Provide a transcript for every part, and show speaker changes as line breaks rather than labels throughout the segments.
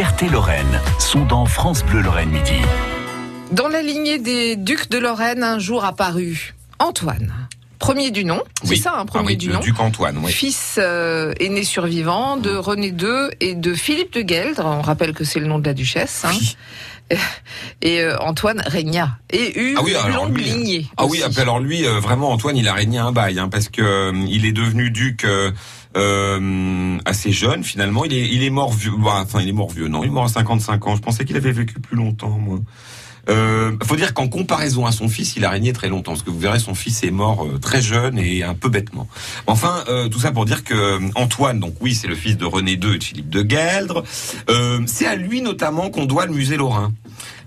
fiertés-Lorraine sont dans France Bleu Lorraine Midi.
Dans la lignée des ducs de Lorraine, un jour apparu Antoine. Premier du nom, c'est
Oui.
ça, un
Ah
premier
oui,
du
le
nom.
duc Antoine, oui.
Fils euh, aîné survivant de René II et de Philippe de Gueldre. On rappelle que c'est le nom de la duchesse. hein.
Oui.
Et euh, Antoine régna et eut
Ah oui,
une
alors
longue
lui,
lignée.
Ah oui,
aussi.
alors lui, euh, vraiment, Antoine, il a régné un bail, hein, parce que euh, il est devenu duc euh, euh, assez jeune, finalement. Il est, il est mort vieux. bah, enfin, il est mort vieux. Non, il est mort à 55 ans. Je pensais qu'il avait vécu plus longtemps, moi. Euh, faut dire qu'en comparaison à son fils, il a régné très longtemps, parce que vous verrez, son fils est mort euh, très jeune et un peu bêtement. Enfin, euh, tout ça pour dire que euh, Antoine, donc oui, c'est le fils de René II et de Philippe de Gueldre. Euh, c'est à lui notamment qu'on doit le musée Lorrain,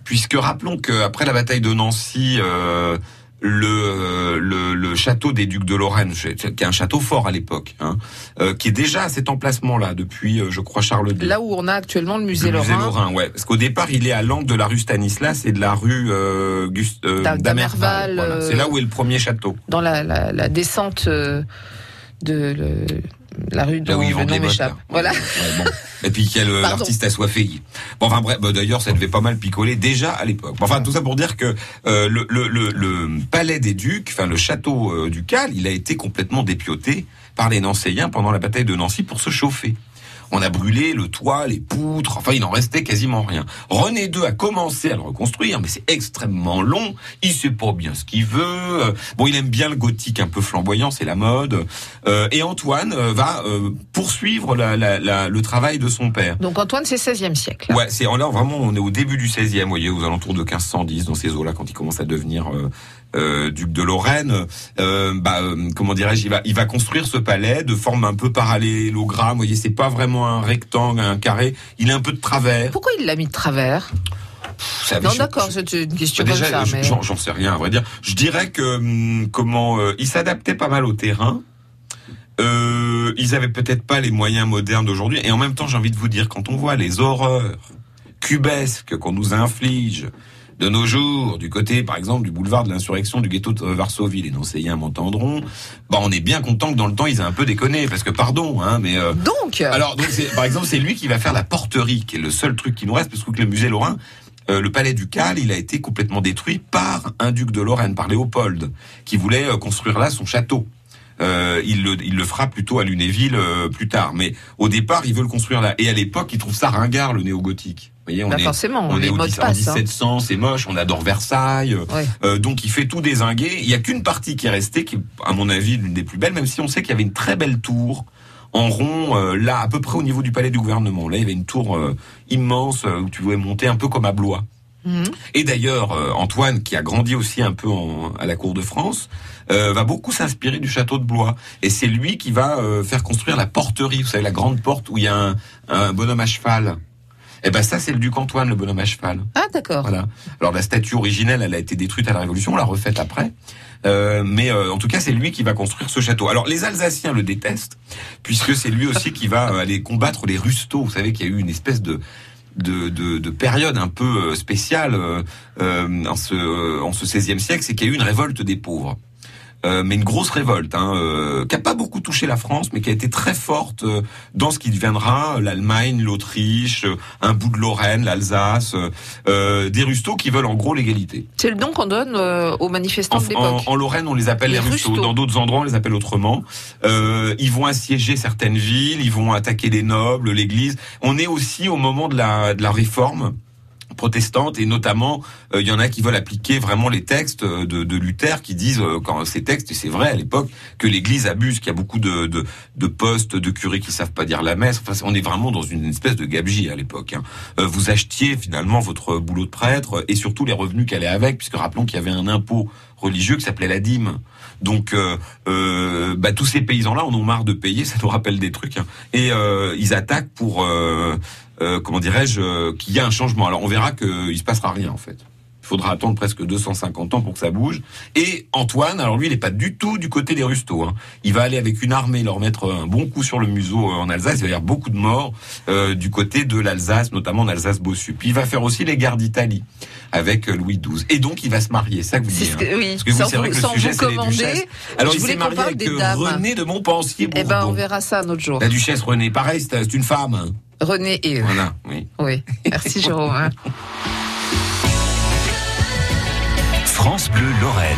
puisque rappelons qu'après la bataille de Nancy, euh, le, le, le château des ducs de Lorraine, qui est un château fort à l'époque, hein, euh, qui est déjà à cet emplacement-là depuis, euh, je crois, Charles II.
Là où on a actuellement le musée
Le musée
Lorrain.
Lorrain, ouais. Parce qu'au départ, il est à l'angle de la rue Stanislas et de la rue euh, euh,
Dam-
d'Amerval. Voilà.
euh,
C'est là où est le premier château.
dans la, la, la descente euh, de le- la rue dont le nom m'échappe.
là.
Voilà.
Ouais, bon. Et puis quel euh,
Pardon.
l'artiste assoiffé. Bon, enfin bref, bah, d'ailleurs, ça devait pas mal picoler déjà à l'époque. Bon, Enfin, tout ça pour dire que euh, le, le, le, le palais des ducs, enfin le château euh, ducal, il a été complètement dépioté par les Nancéiens pendant la bataille de Nancy pour se chauffer. On a brûlé le toit, les poutres, enfin il n'en restait quasiment rien. René II a commencé à le reconstruire, mais c'est extrêmement long. Il sait pas bien ce qu'il veut. Euh, Bon, il aime bien le gothique un peu flamboyant, c'est la mode. Euh, et Antoine euh, va euh, poursuivre la- la- la- le travail de son père.
Donc Antoine, c'est 16e siècle.
Ouais, c'est alors vraiment on est au début du 16e, vous voyez, aux alentours de 1510 dans ces eaux-là quand il commence à devenir euh, euh, duc de Lorraine. Euh, bah, euh, comment dirais-je, il va il va construire ce palais de forme un peu parallélogramme. Vous voyez, c'est pas vraiment un rectangle, un carré. Il est un peu de travers.
Pourquoi il l'a mis de travers
savez,
Non, d'accord, c'est une question
bah,
comme
déjà,
ça. Mais...
j'en j'en sais rien, à vrai dire. Je dirais que hum, comment euh, il s'adaptait pas mal au terrain. Euh, ils avaient peut-être pas les moyens modernes d'aujourd'hui. Et en même temps, j'ai envie de vous dire, quand on voit les horreurs cubesques qu'on nous inflige de nos jours, du côté, par exemple, du boulevard de l'insurrection du ghetto de Varsovie, les Nancéiens m'entendront, bah, on est bien content que dans le temps, ils aient un peu déconné, parce que pardon, hein, mais, euh,
Donc,
alors, donc, par exemple, c'est lui qui va faire la porterie, qui est le seul truc qui nous reste, parce que le musée Lorrain, euh, le palais ducal, il a été complètement détruit par un duc de Lorraine, par Léopold, qui voulait euh, construire là son château. Euh, il, le, il le fera plutôt à Lunéville euh, plus tard, mais au départ, il veut le construire là. Et à l'époque, il trouve ça ringard le néo-gothique. Vous voyez, on
bah,
est,
forcément,
on est au
modes
10 en
passent. hein.
1700, c'est moche, on adore Versailles.
Ouais.
Euh, donc il fait tout désinguer. Il y a qu'une partie qui est restée, qui est, à mon avis, l'une des plus belles, même si on sait qu'il y avait une très belle tour en rond, euh, là, à peu près au niveau du palais du gouvernement. Là, il y avait une tour euh, immense euh, où tu pouvais monter un peu comme à Blois.
Mhm.
Et d'ailleurs, euh, Antoine, qui a grandi aussi un peu en- à la cour de France, euh, va beaucoup s'inspirer du château de Blois. Et c'est lui qui va euh, faire construire la porterie, vous savez, la grande porte où il y a un, un bonhomme à cheval. Et ben ça, c'est le duc Antoine, le bonhomme à cheval.
Ah, d'accord.
Voilà. Alors la statue originelle, elle a été détruite à la Révolution, on l'a refaite après. Euh, mais euh, en tout cas, c'est lui qui va construire ce château. Alors les Alsaciens le détestent, puisque c'est lui aussi qui va euh, aller combattre les Rusteaux. Vous savez qu'il y a eu une espèce de de, de, de période un peu euh, spéciale euh, euh, en ce euh, en ce 16e siècle, c'est qu'il y a eu une révolte des pauvres. Euh, mais une grosse révolte, hein, euh, qui a pas beaucoup touché la France, mais qui a été très forte euh, dans ce qui deviendra l'Allemagne, l'Autriche, euh, un bout de Lorraine, l'Alsace, euh, euh, des Rusteaux qui veulent en gros l'égalité.
C'est le nom qu'on donne euh, aux manifestants
En,
de l'époque.
en- en Lorraine, on les appelle les,
Les.
Rusteaux. Dans d'autres endroits, on les appelle autrement. Euh, ils vont assiéger certaines villes, ils vont attaquer les nobles, l'Église. On est aussi au moment de la, de la réforme protestante et notamment euh, il y en a qui veulent appliquer vraiment les textes euh, de, de Luther qui disent euh, quand ces textes et c'est vrai à l'époque que l'Église abuse qu'il y a beaucoup de, de, de postes de curés qui savent pas dire la messe enfin on est vraiment dans une espèce de gabegie à l'époque hein. Euh, vous achetiez finalement votre boulot de prêtre et surtout les revenus qu'elle est avec puisque rappelons qu'il y avait un impôt religieux qui s'appelait la dîme donc euh, euh, bah, tous ces paysans-là en ont marre de payer, ça nous rappelle des trucs, hein. et euh, ils attaquent pour, euh, euh, comment dirais-je, euh, qu'il y a un changement. Alors on verra qu'il se passera rien en fait. Il faudra attendre presque 250 ans pour que ça bouge. Et Antoine, alors lui, il n'est pas du tout du côté des Rusteaux. Hein. Il va aller avec une armée leur mettre un bon coup sur le museau euh, en Alsace. Il va y avoir beaucoup de morts euh, du côté de l'Alsace, notamment en Alsace-Bossu. Puis il va faire aussi les guerres d'Italie avec euh, Louis XII. Et donc il va se marier, ça que vous dites.
que- oui,
Parce que
sans
c'est vrai
vous-
que le sujet,
vous
c'est les
commander,
duchesses. Alors il s'est marié avec euh. René de Montpensier
Eh ben, on verra ça un autre jour.
La duchesse Renée, pareil, c'est une femme. Hein.
René et eux.
Voilà, oui.
Oui. Merci Jérôme.
France Bleu Lorraine.